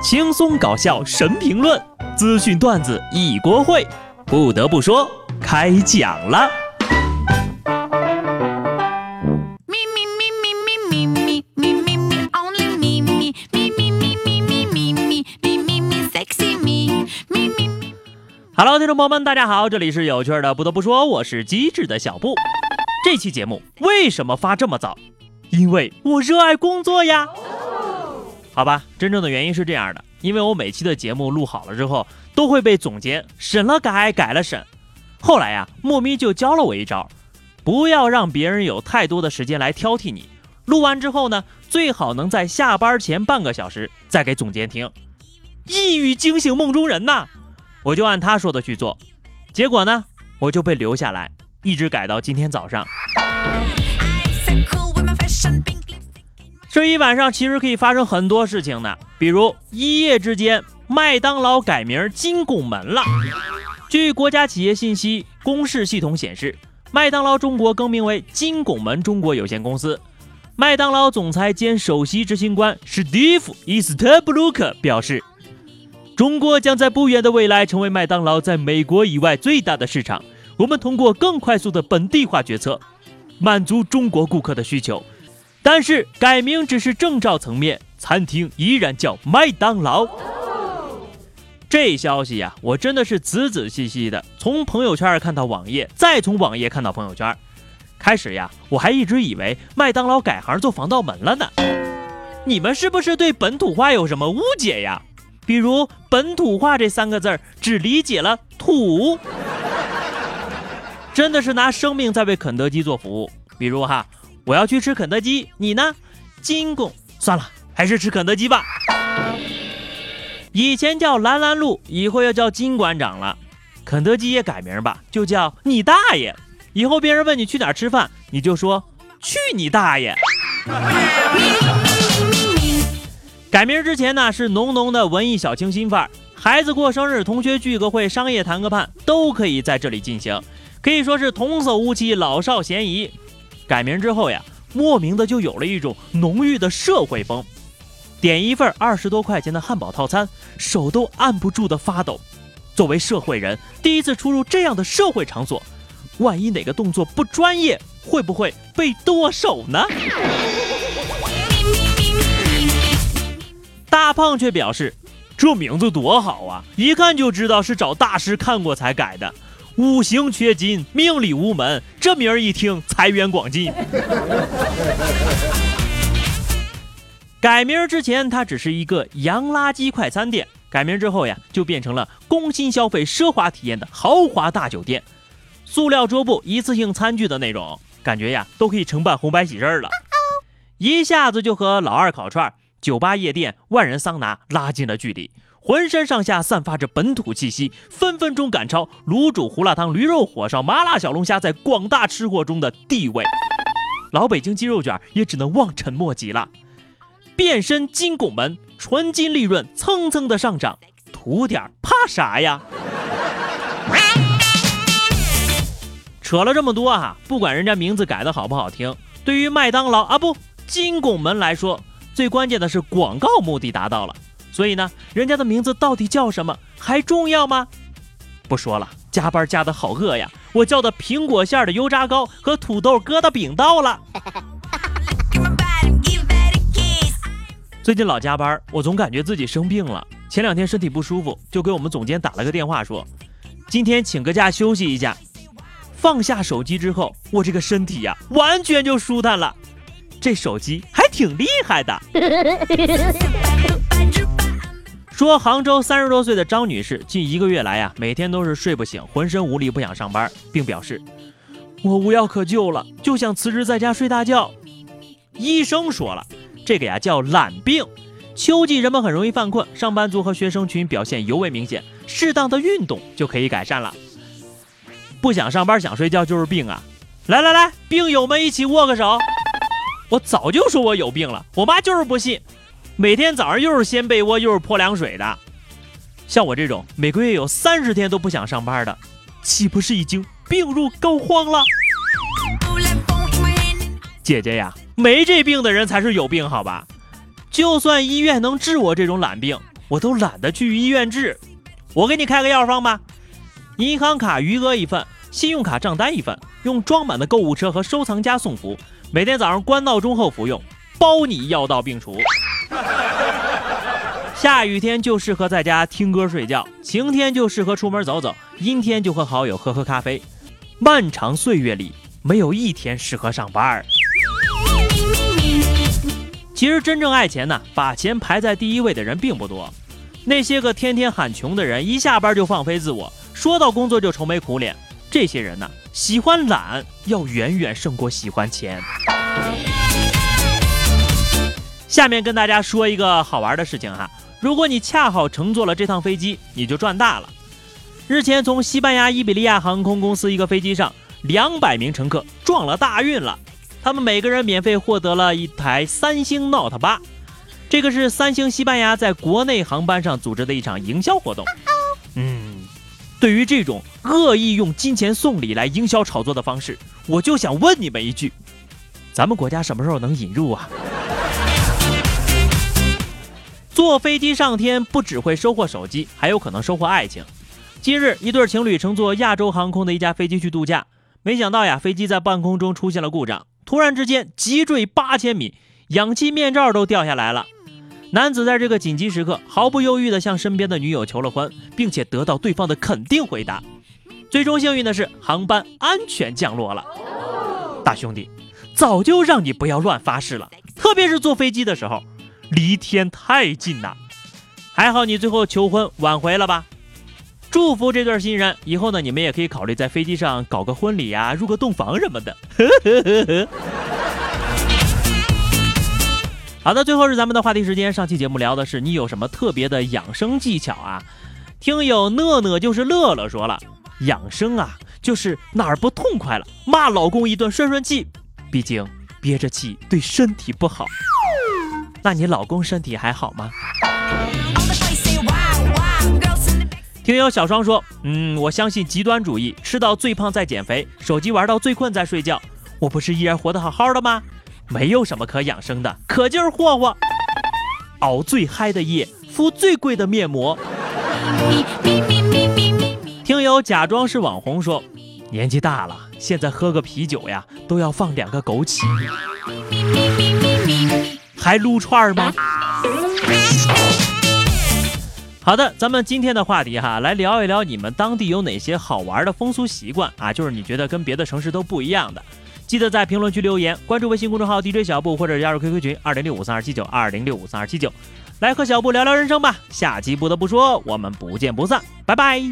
轻松搞笑神评论，资讯段子一锅烩。不得不说，开讲了。Hello，听众朋友们，大家好，这里是有趣的。不得不说，我是机智的小布。这期节目为什么发这么早？因为我热爱工作呀。好吧，真正的原因是这样的，因为我每期的节目录好了之后，都会被总监审了改，改了审。后来呀，莫咪就教了我一招，不要让别人有太多的时间来挑剔你。录完之后呢，最好能在下班前半个小时再给总监听。一语惊醒梦中人呐，我就按他说的去做，结果呢，我就被留下来，一直改到今天早上。这一晚上其实可以发生很多事情呢，比如一夜之间，麦当劳改名金拱门了。据国家企业信息公示系统显示，麦当劳中国更名为金拱门中国有限公司。麦当劳总裁兼首席执行官史蒂夫·伊斯特布鲁克表示：“中国将在不远的未来成为麦当劳在美国以外最大的市场。我们通过更快速的本地化决策，满足中国顾客的需求。”但是改名只是证照层面，餐厅依然叫麦当劳。这消息呀，我真的是仔仔细细的从朋友圈看到网页，再从网页看到朋友圈。开始呀，我还一直以为麦当劳改行做防盗门了呢。你们是不是对本土化有什么误解呀？比如“本土化”这三个字儿，只理解了“土”，真的是拿生命在为肯德基做服务。比如哈。我要去吃肯德基，你呢？金拱，算了，还是吃肯德基吧。以前叫兰兰路，以后要叫金馆长了。肯德基也改名吧，就叫你大爷。以后别人问你去哪儿吃饭，你就说去你大爷。改名之前呢，是浓浓的文艺小清新范儿。孩子过生日、同学聚个会、商业谈个判，都可以在这里进行，可以说是童叟无欺，老少咸宜。改名之后呀，莫名的就有了一种浓郁的社会风。点一份二十多块钱的汉堡套餐，手都按不住的发抖。作为社会人，第一次出入这样的社会场所，万一哪个动作不专业，会不会被剁手呢？大胖却表示，这名字多好啊，一看就知道是找大师看过才改的。五行缺金，命里无门，这名儿一听财源广进。改名之前，它只是一个洋垃圾快餐店；改名之后呀，就变成了工薪消费、奢华体验的豪华大酒店。塑料桌布、一次性餐具的那种感觉呀，都可以承办红白喜事了。一下子就和老二烤串、酒吧夜店、万人桑拿拉近了距离。浑身上下散发着本土气息，分分钟赶超卤煮、胡辣汤、驴肉火烧、麻辣小龙虾在广大吃货中的地位。老北京鸡肉卷也只能望尘莫及了。变身金拱门，纯金利润蹭蹭的上涨，图点怕啥呀？扯了这么多啊，不管人家名字改的好不好听，对于麦当劳啊不金拱门来说，最关键的是广告目的达到了。所以呢，人家的名字到底叫什么还重要吗？不说了，加班加的好饿呀！我叫的苹果馅的油炸糕和土豆疙瘩饼到了。最近老加班，我总感觉自己生病了。前两天身体不舒服，就给我们总监打了个电话，说今天请个假休息一下。放下手机之后，我这个身体呀，完全就舒坦了。这手机还挺厉害的。说杭州三十多岁的张女士近一个月来呀，每天都是睡不醒，浑身无力，不想上班，并表示我无药可救了，就想辞职在家睡大觉。医生说了，这个呀叫懒病，秋季人们很容易犯困，上班族和学生群表现尤为明显，适当的运动就可以改善了。不想上班想睡觉就是病啊！来来来，病友们一起握个手。我早就说我有病了，我妈就是不信。每天早上又是掀被窝又是泼凉水的，像我这种每个月有三十天都不想上班的，岂不是已经病入膏肓了？姐姐呀，没这病的人才是有病，好吧？就算医院能治我这种懒病，我都懒得去医院治。我给你开个药方吧，银行卡余额一份，信用卡账单一份，用装满的购物车和收藏夹送服，每天早上关闹钟后服用，包你药到病除。下雨天就适合在家听歌睡觉，晴天就适合出门走走，阴天就和好友喝喝咖啡。漫长岁月里，没有一天适合上班。其实真正爱钱呢，把钱排在第一位的人并不多。那些个天天喊穷的人，一下班就放飞自我，说到工作就愁眉苦脸。这些人呢，喜欢懒要远远胜过喜欢钱。下面跟大家说一个好玩的事情哈，如果你恰好乘坐了这趟飞机，你就赚大了。日前，从西班牙伊比利亚航空公司一个飞机上，两百名乘客撞了大运了，他们每个人免费获得了一台三星 Note 八。这个是三星西班牙在国内航班上组织的一场营销活动。嗯，对于这种恶意用金钱送礼来营销炒作的方式，我就想问你们一句：咱们国家什么时候能引入啊？坐飞机上天不只会收获手机，还有可能收获爱情。今日，一对情侣乘坐亚洲航空的一架飞机去度假，没想到呀，飞机在半空中出现了故障，突然之间急坠八千米，氧气面罩都掉下来了。男子在这个紧急时刻毫不犹豫地向身边的女友求了婚，并且得到对方的肯定回答。最终幸运的是，航班安全降落了。大兄弟，早就让你不要乱发誓了，特别是坐飞机的时候，离天太近呐。还好你最后求婚挽回了吧？祝福这对新人，以后呢，你们也可以考虑在飞机上搞个婚礼呀，入个洞房什么的。好的，最后是咱们的话题时间。上期节目聊的是你有什么特别的养生技巧啊？听友乐乐就是乐乐说了，养生啊，就是哪儿不痛快了，骂老公一顿顺顺气。毕竟憋着气对身体不好。那你老公身体还好吗？听友小双说，嗯，我相信极端主义，吃到最胖再减肥，手机玩到最困再睡觉，我不是依然活得好好的吗？没有什么可养生的，可劲儿霍霍，熬最嗨的夜，敷最贵的面膜。听友假装是网红说，年纪大了，现在喝个啤酒呀，都要放两个枸杞。还撸串吗？好的，咱们今天的话题哈，来聊一聊你们当地有哪些好玩的风俗习惯啊？就是你觉得跟别的城市都不一样的。记得在评论区留言，关注微信公众号 DJ 小布，或者加入 QQ 群二零六五三二七九二零六五三二七九，来和小布聊聊人生吧。下期不得不说，我们不见不散，拜拜。